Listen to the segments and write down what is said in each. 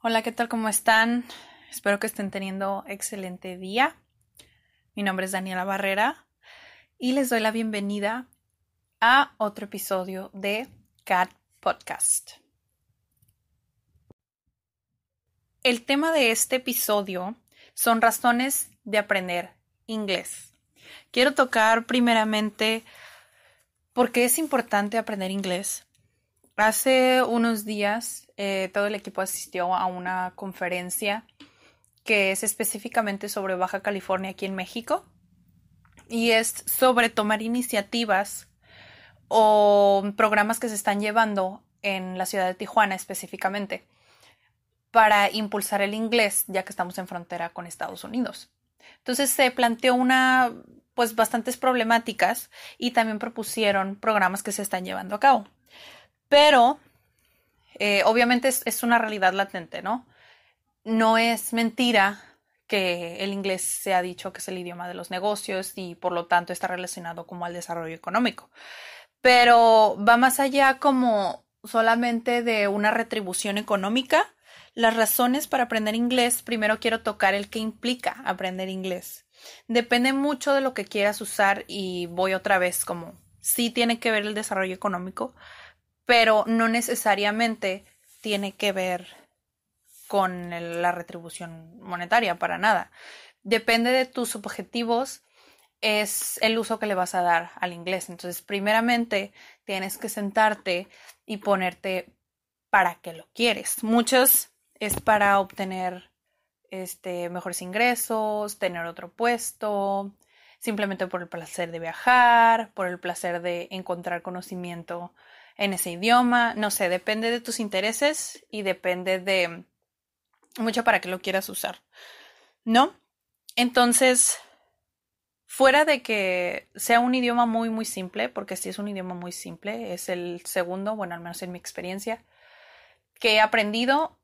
Hola, ¿qué tal? ¿Cómo están? Espero que estén teniendo excelente día. Mi nombre es Daniela Barrera y les doy la bienvenida a otro episodio de Cat Podcast. El tema de este episodio son razones de aprender inglés. Quiero tocar primeramente por qué es importante aprender inglés. Hace unos días eh, todo el equipo asistió a una conferencia que es específicamente sobre Baja California aquí en México y es sobre tomar iniciativas o programas que se están llevando en la ciudad de Tijuana específicamente para impulsar el inglés ya que estamos en frontera con Estados Unidos. Entonces se planteó una pues bastantes problemáticas y también propusieron programas que se están llevando a cabo. Pero eh, obviamente es, es, una realidad latente, ¿no? No es mentira que el inglés se ha dicho que es el idioma de los negocios y por lo tanto está relacionado como al desarrollo económico. Pero va más allá como solamente de una retribución económica. Las razones para aprender inglés, primero quiero tocar el que implica aprender inglés. Depende mucho de lo que quieras usar y voy otra vez como sí tiene que ver el desarrollo económico, pero no necesariamente tiene que ver con la retribución monetaria, para nada. Depende de tus objetivos, es el uso que le vas a dar al inglés. Entonces, primeramente, tienes que sentarte y ponerte para qué lo quieres. Muchos es para obtener este, mejores ingresos, tener otro puesto, simplemente por el placer de viajar, por el placer de encontrar conocimiento en ese idioma, no sé, depende de tus intereses y depende de mucho para que lo quieras usar, ¿no? Entonces, fuera de que sea un idioma muy, muy simple, porque sí es un idioma muy simple, es el segundo, bueno, al menos en mi experiencia, que he aprendido,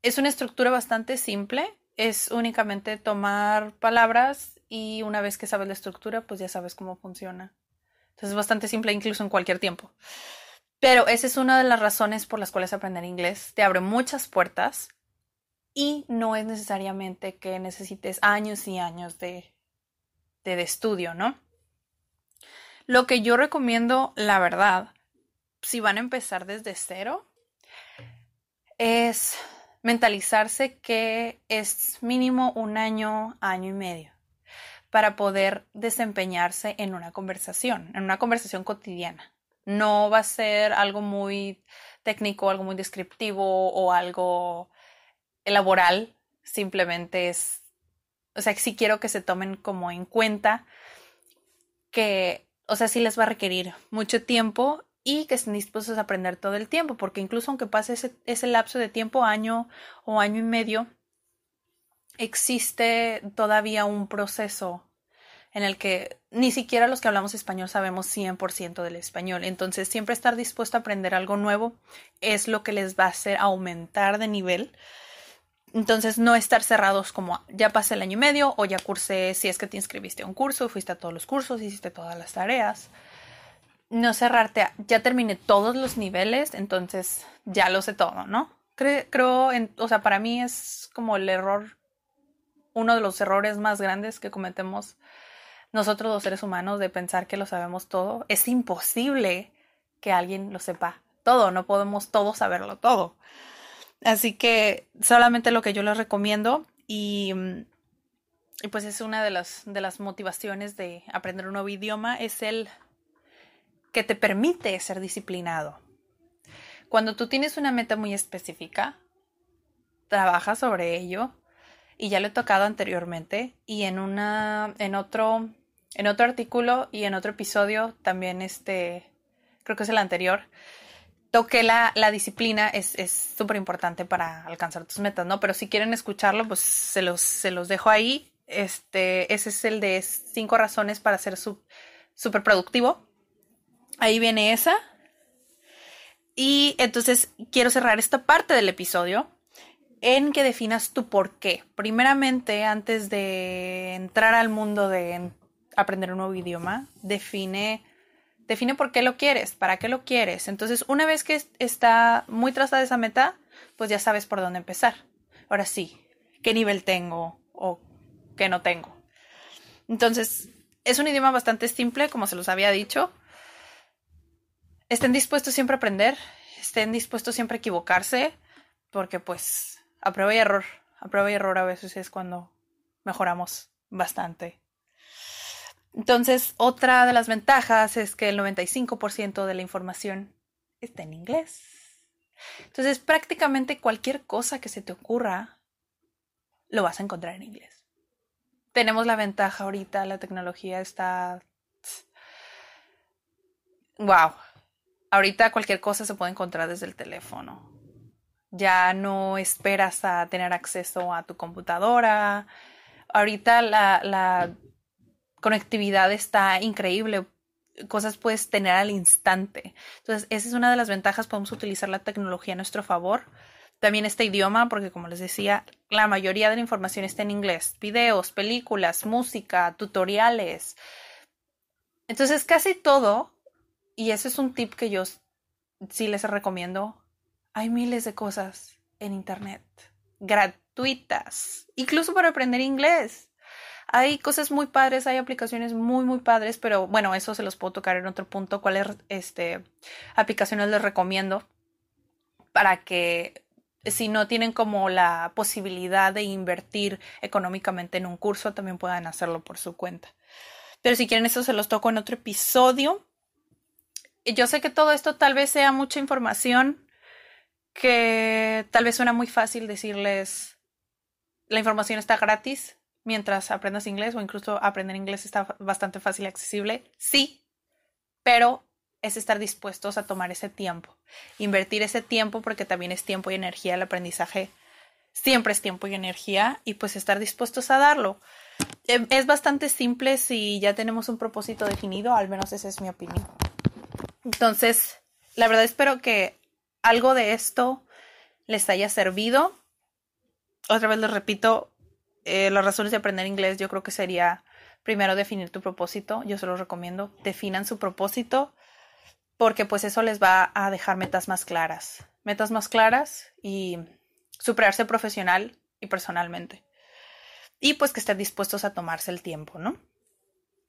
es una estructura bastante simple, es únicamente tomar palabras y una vez que sabes la estructura, pues ya sabes cómo funciona. Entonces es bastante simple incluso en cualquier tiempo. Pero esa es una de las razones por las cuales aprender inglés te abre muchas puertas y no es necesariamente que necesites años y años de, de, estudio, ¿no? Lo que yo recomiendo, la verdad, si van a empezar desde cero, es mentalizarse que es mínimo un año, año y medio para poder desempeñarse en una conversación, en una conversación cotidiana. No va a ser algo muy técnico, algo muy descriptivo o algo laboral. Simplemente es, o sea, sí quiero que se tomen como en cuenta que, o sea, sí les va a requerir mucho tiempo y que estén dispuestos a aprender todo el tiempo, porque incluso aunque pase ese, ese lapso de tiempo, año o año y medio, existe todavía un proceso en el que ni siquiera los que hablamos español sabemos 100% del español. Entonces, siempre estar dispuesto a aprender algo nuevo es lo que les va a hacer aumentar de nivel. Entonces, no estar cerrados como ya pasé el año y medio o ya cursé, si es que te inscribiste a un curso, fuiste a todos los cursos, hiciste todas las tareas. No cerrarte, a, ya terminé todos los niveles, entonces ya lo sé todo, ¿no? Creo, en, o sea, para mí es como el error, uno de los errores más grandes que cometemos nosotros los seres humanos de pensar que lo sabemos todo. Es imposible que alguien lo sepa todo, no podemos todos saberlo todo. Así que solamente lo que yo les recomiendo y, y pues es una de las, de las motivaciones de aprender un nuevo idioma es el que te permite ser disciplinado. Cuando tú tienes una meta muy específica, trabaja sobre ello y ya lo he tocado anteriormente y en una en otro en otro artículo y en otro episodio, también este, creo que es el anterior, toqué la, la disciplina, es súper importante para alcanzar tus metas, ¿no? Pero si quieren escucharlo, pues se los, se los dejo ahí. Este, ese es el de cinco razones para ser súper productivo. Ahí viene esa. Y entonces quiero cerrar esta parte del episodio en que definas tu por qué. Primeramente, antes de entrar al mundo de aprender un nuevo idioma, define, define por qué lo quieres, para qué lo quieres. Entonces, una vez que está muy trazada esa meta, pues ya sabes por dónde empezar. Ahora sí, qué nivel tengo o qué no tengo. Entonces, es un idioma bastante simple, como se los había dicho. Estén dispuestos siempre a aprender, estén dispuestos siempre a equivocarse, porque pues a prueba y error, a prueba y error a veces es cuando mejoramos bastante. Entonces, otra de las ventajas es que el 95% de la información está en inglés. Entonces, prácticamente cualquier cosa que se te ocurra, lo vas a encontrar en inglés. Tenemos la ventaja ahorita, la tecnología está... ¡Wow! ahorita cualquier cosa se puede encontrar desde el teléfono. Ya no esperas a tener acceso a tu computadora. Ahorita la, conectividad está increíble. Cosas puedes tener al instante. Entonces, esa es una de las ventajas. Podemos utilizar la tecnología a nuestro favor. También este idioma, porque como les decía, la mayoría de la información está en inglés. Videos, películas, música, tutoriales. Entonces, casi todo y ese es un tip que yo sí les recomiendo. Hay miles de cosas en Internet gratuitas, incluso para aprender inglés. Hay cosas muy padres, hay aplicaciones muy, muy padres, pero bueno, eso se los puedo tocar en otro punto. ¿Cuáles este, aplicaciones les recomiendo? Para que si no tienen como la posibilidad de invertir económicamente en un curso, también puedan hacerlo por su cuenta. Pero si quieren eso se los toco en otro episodio yo sé que todo esto tal vez sea mucha información que tal vez suena muy fácil decirles la información está gratis mientras aprendas inglés o incluso aprender inglés está bastante fácil y accesible. Sí, pero es estar dispuestos a tomar ese tiempo, invertir ese tiempo porque también es tiempo y energía. El aprendizaje siempre es tiempo y energía y pues estar dispuestos a darlo. Em, es bastante simple si ya tenemos un propósito definido, al menos esa es mi opinión. Entonces, la verdad espero que algo de esto les haya servido. Otra vez les repito, eh, las razones de aprender inglés yo creo que sería primero definir tu propósito. Yo se los recomiendo. Definan su propósito porque pues eso les va a dejar metas más claras. Metas más claras y superarse profesional y personalmente. Y pues que estén dispuestos a tomarse el tiempo, ¿no?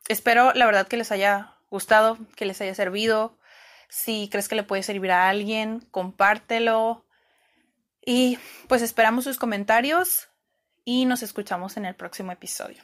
Espero la verdad que les haya gustado, que les haya servido. Si crees que le puede servir a alguien, compártelo. Y pues esperamos sus comentarios y nos escuchamos en el próximo episodio.